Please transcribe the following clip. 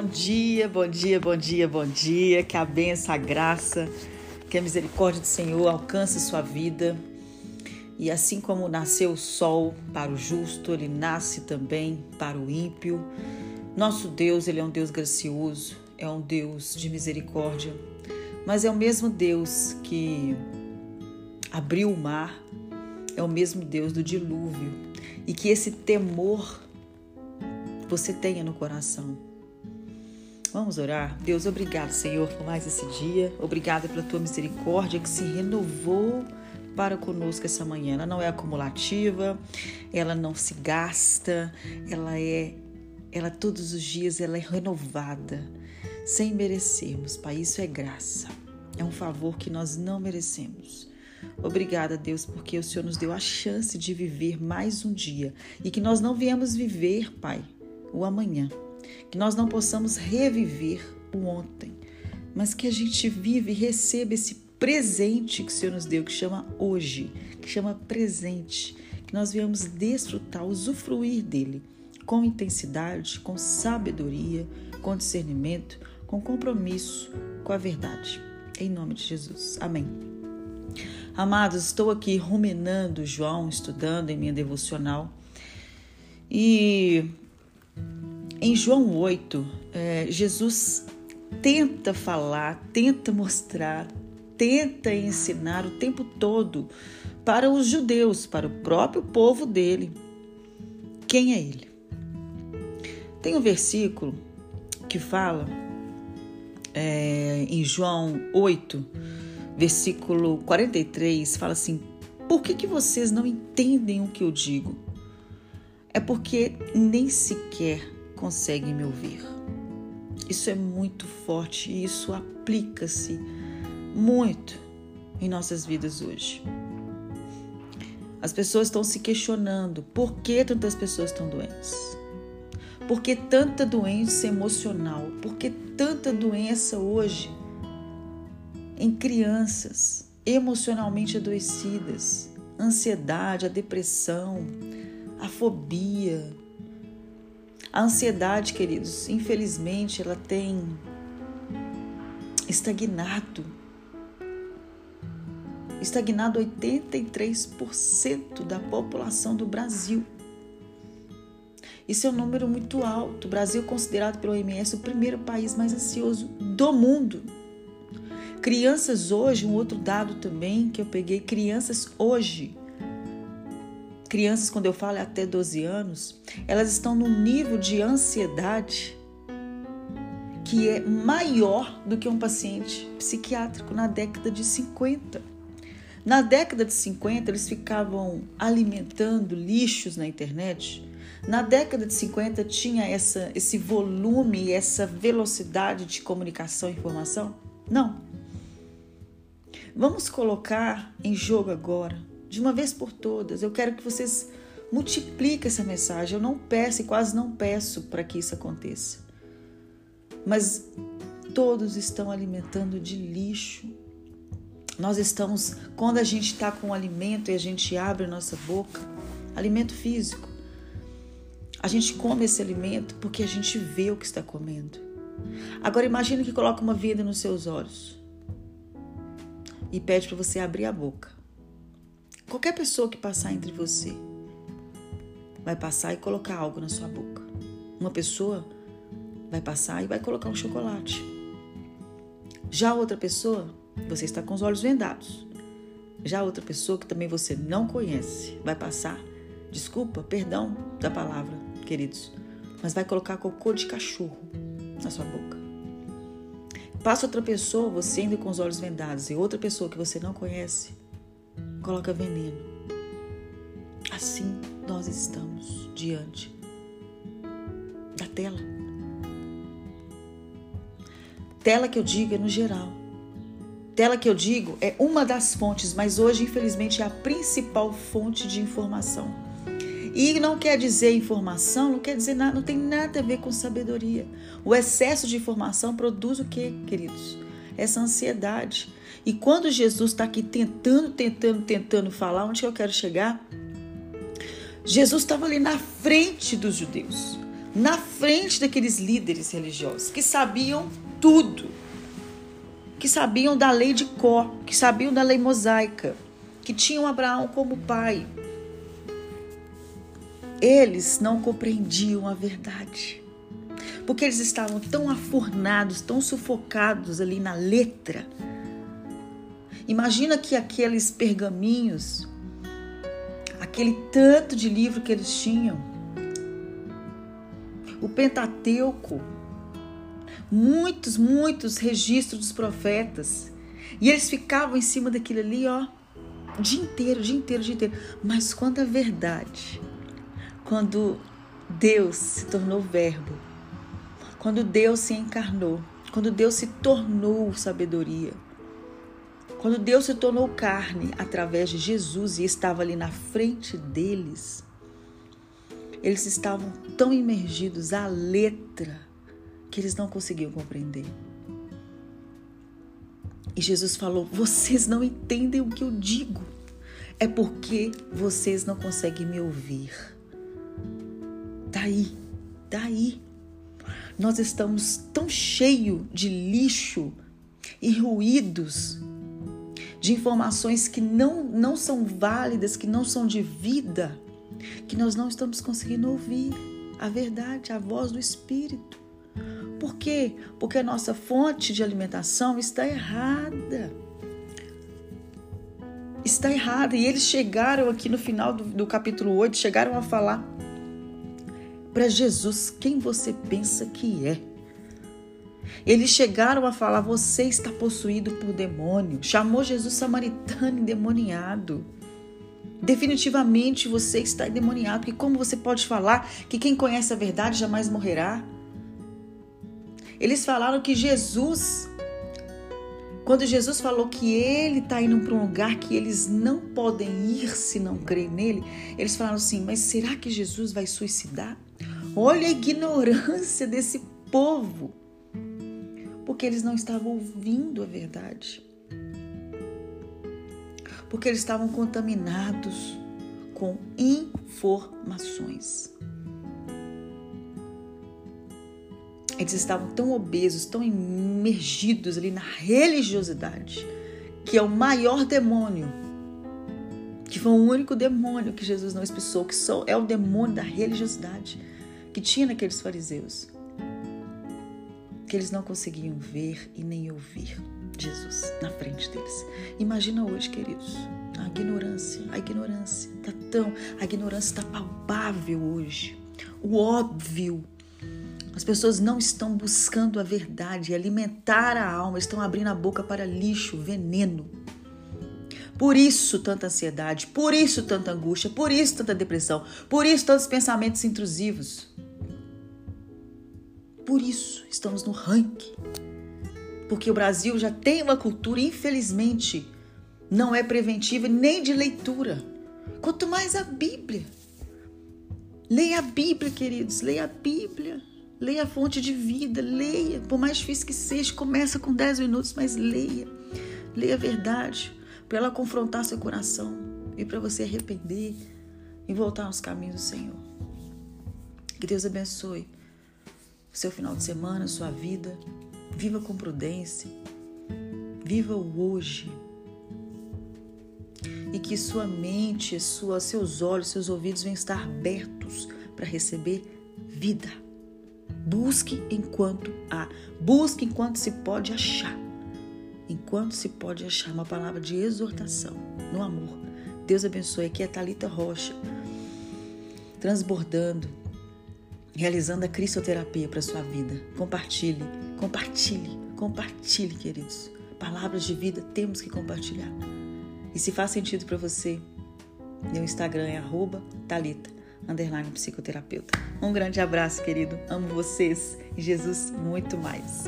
Bom dia, bom dia, bom dia, bom dia. Que a benção, a graça, que a misericórdia do Senhor alcance sua vida. E assim como nasceu o sol para o justo, ele nasce também para o ímpio. Nosso Deus, ele é um Deus gracioso, é um Deus de misericórdia, mas é o mesmo Deus que abriu o mar, é o mesmo Deus do dilúvio. E que esse temor você tenha no coração. Vamos orar? Deus, obrigado, Senhor, por mais esse dia. Obrigada pela tua misericórdia que se renovou para conosco essa manhã. Ela não é acumulativa, ela não se gasta, ela é ela todos os dias ela é renovada, sem merecermos. Pai, isso é graça. É um favor que nós não merecemos. Obrigada, Deus, porque o Senhor nos deu a chance de viver mais um dia e que nós não viemos viver, Pai, o amanhã. Que nós não possamos reviver o ontem, mas que a gente vive e receba esse presente que o Senhor nos deu, que chama hoje, que chama presente, que nós viemos desfrutar, usufruir dele com intensidade, com sabedoria, com discernimento, com compromisso com a verdade. Em nome de Jesus. Amém. Amados, estou aqui ruminando João, estudando em minha devocional. E em João 8, é, Jesus tenta falar, tenta mostrar, tenta ensinar o tempo todo para os judeus, para o próprio povo dele. Quem é ele? Tem um versículo que fala é, em João 8, versículo 43, fala assim: Por que, que vocês não entendem o que eu digo? É porque nem sequer conseguem me ouvir. Isso é muito forte e isso aplica-se muito em nossas vidas hoje. As pessoas estão se questionando por que tantas pessoas estão doentes. Por que tanta doença emocional? Por que tanta doença hoje em crianças emocionalmente adoecidas? Ansiedade, a depressão, a fobia, a ansiedade, queridos, infelizmente, ela tem estagnado. Estagnado 83% da população do Brasil. Isso é um número muito alto. O Brasil é considerado pelo OMS o primeiro país mais ansioso do mundo. Crianças hoje, um outro dado também que eu peguei, crianças hoje crianças, quando eu falo é até 12 anos, elas estão num nível de ansiedade que é maior do que um paciente psiquiátrico na década de 50. Na década de 50, eles ficavam alimentando lixos na internet. Na década de 50 tinha essa, esse volume, essa velocidade de comunicação e informação? Não. Vamos colocar em jogo agora de uma vez por todas. Eu quero que vocês multipliquem essa mensagem. Eu não peço e quase não peço para que isso aconteça. Mas todos estão alimentando de lixo. Nós estamos, quando a gente está com alimento e a gente abre a nossa boca, alimento físico, a gente come esse alimento porque a gente vê o que está comendo. Agora imagine que coloca uma vida nos seus olhos e pede para você abrir a boca. Qualquer pessoa que passar entre você vai passar e colocar algo na sua boca. Uma pessoa vai passar e vai colocar um chocolate. Já outra pessoa, você está com os olhos vendados. Já outra pessoa que também você não conhece vai passar, desculpa, perdão da palavra, queridos, mas vai colocar cocô de cachorro na sua boca. Passa outra pessoa, você ainda com os olhos vendados, e outra pessoa que você não conhece coloca veneno. Assim nós estamos diante da tela. Tela que eu digo é no geral. Tela que eu digo é uma das fontes, mas hoje, infelizmente, é a principal fonte de informação. E não quer dizer informação, não quer dizer nada, não tem nada a ver com sabedoria. O excesso de informação produz o que, queridos? Essa ansiedade, e quando Jesus está aqui tentando, tentando, tentando falar, onde eu quero chegar? Jesus estava ali na frente dos judeus, na frente daqueles líderes religiosos que sabiam tudo, que sabiam da lei de Có, que sabiam da lei mosaica, que tinham Abraão como pai. Eles não compreendiam a verdade, porque eles estavam tão afurnados, tão sufocados ali na letra. Imagina que aqueles pergaminhos, aquele tanto de livro que eles tinham, o Pentateuco, muitos, muitos registros dos profetas. E eles ficavam em cima daquilo ali, ó, o dia inteiro, o dia inteiro, o dia inteiro. Mas quando a verdade, quando Deus se tornou verbo, quando Deus se encarnou, quando Deus se tornou sabedoria, quando Deus se tornou carne através de Jesus e estava ali na frente deles, eles estavam tão imergidos à letra que eles não conseguiam compreender. E Jesus falou: Vocês não entendem o que eu digo. É porque vocês não conseguem me ouvir. Daí, daí. Nós estamos tão cheios de lixo e ruídos, de informações que não, não são válidas, que não são de vida que nós não estamos conseguindo ouvir a verdade, a voz do Espírito. Por quê? Porque a nossa fonte de alimentação está errada. Está errada. E eles chegaram aqui no final do, do capítulo 8, chegaram a falar para Jesus quem você pensa que é. Eles chegaram a falar: Você está possuído por demônio. Chamou Jesus samaritano endemoniado. Definitivamente você está endemoniado, porque como você pode falar que quem conhece a verdade jamais morrerá? Eles falaram que Jesus, quando Jesus falou que ele está indo para um lugar que eles não podem ir se não crerem nele, eles falaram assim: mas será que Jesus vai suicidar? Olha a ignorância desse povo, porque eles não estavam ouvindo a verdade porque eles estavam contaminados com informações. Eles estavam tão obesos, tão imergidos ali na religiosidade, que é o maior demônio, que foi o único demônio que Jesus não expulsou, que só é o demônio da religiosidade que tinha naqueles fariseus, que eles não conseguiam ver e nem ouvir. Jesus na frente deles. Imagina hoje, queridos, a ignorância, a ignorância tá tão, a ignorância está palpável hoje. O óbvio. As pessoas não estão buscando a verdade, alimentar a alma, estão abrindo a boca para lixo, veneno. Por isso tanta ansiedade, por isso tanta angústia, por isso tanta depressão, por isso tantos pensamentos intrusivos. Por isso estamos no ranking porque o Brasil já tem uma cultura, infelizmente, não é preventiva nem de leitura. Quanto mais a Bíblia. Leia a Bíblia, queridos, leia a Bíblia. Leia a fonte de vida, leia. Por mais difícil que seja, começa com 10 minutos, mas leia. Leia a verdade, para ela confrontar seu coração e para você arrepender e voltar aos caminhos do Senhor. Que Deus abençoe seu final de semana, sua vida. Viva com prudência. Viva o hoje. E que sua mente, sua, seus olhos, seus ouvidos venham estar abertos para receber vida. Busque enquanto há. Busque enquanto se pode achar. Enquanto se pode achar uma palavra de exortação no amor. Deus abençoe. Aqui é Talita Rocha, transbordando, realizando a cristoterapia para sua vida. Compartilhe Compartilhe, compartilhe, queridos. Palavras de vida temos que compartilhar. E se faz sentido para você, meu Instagram é Thalita, underline psicoterapeuta. Um grande abraço, querido. Amo vocês e Jesus muito mais.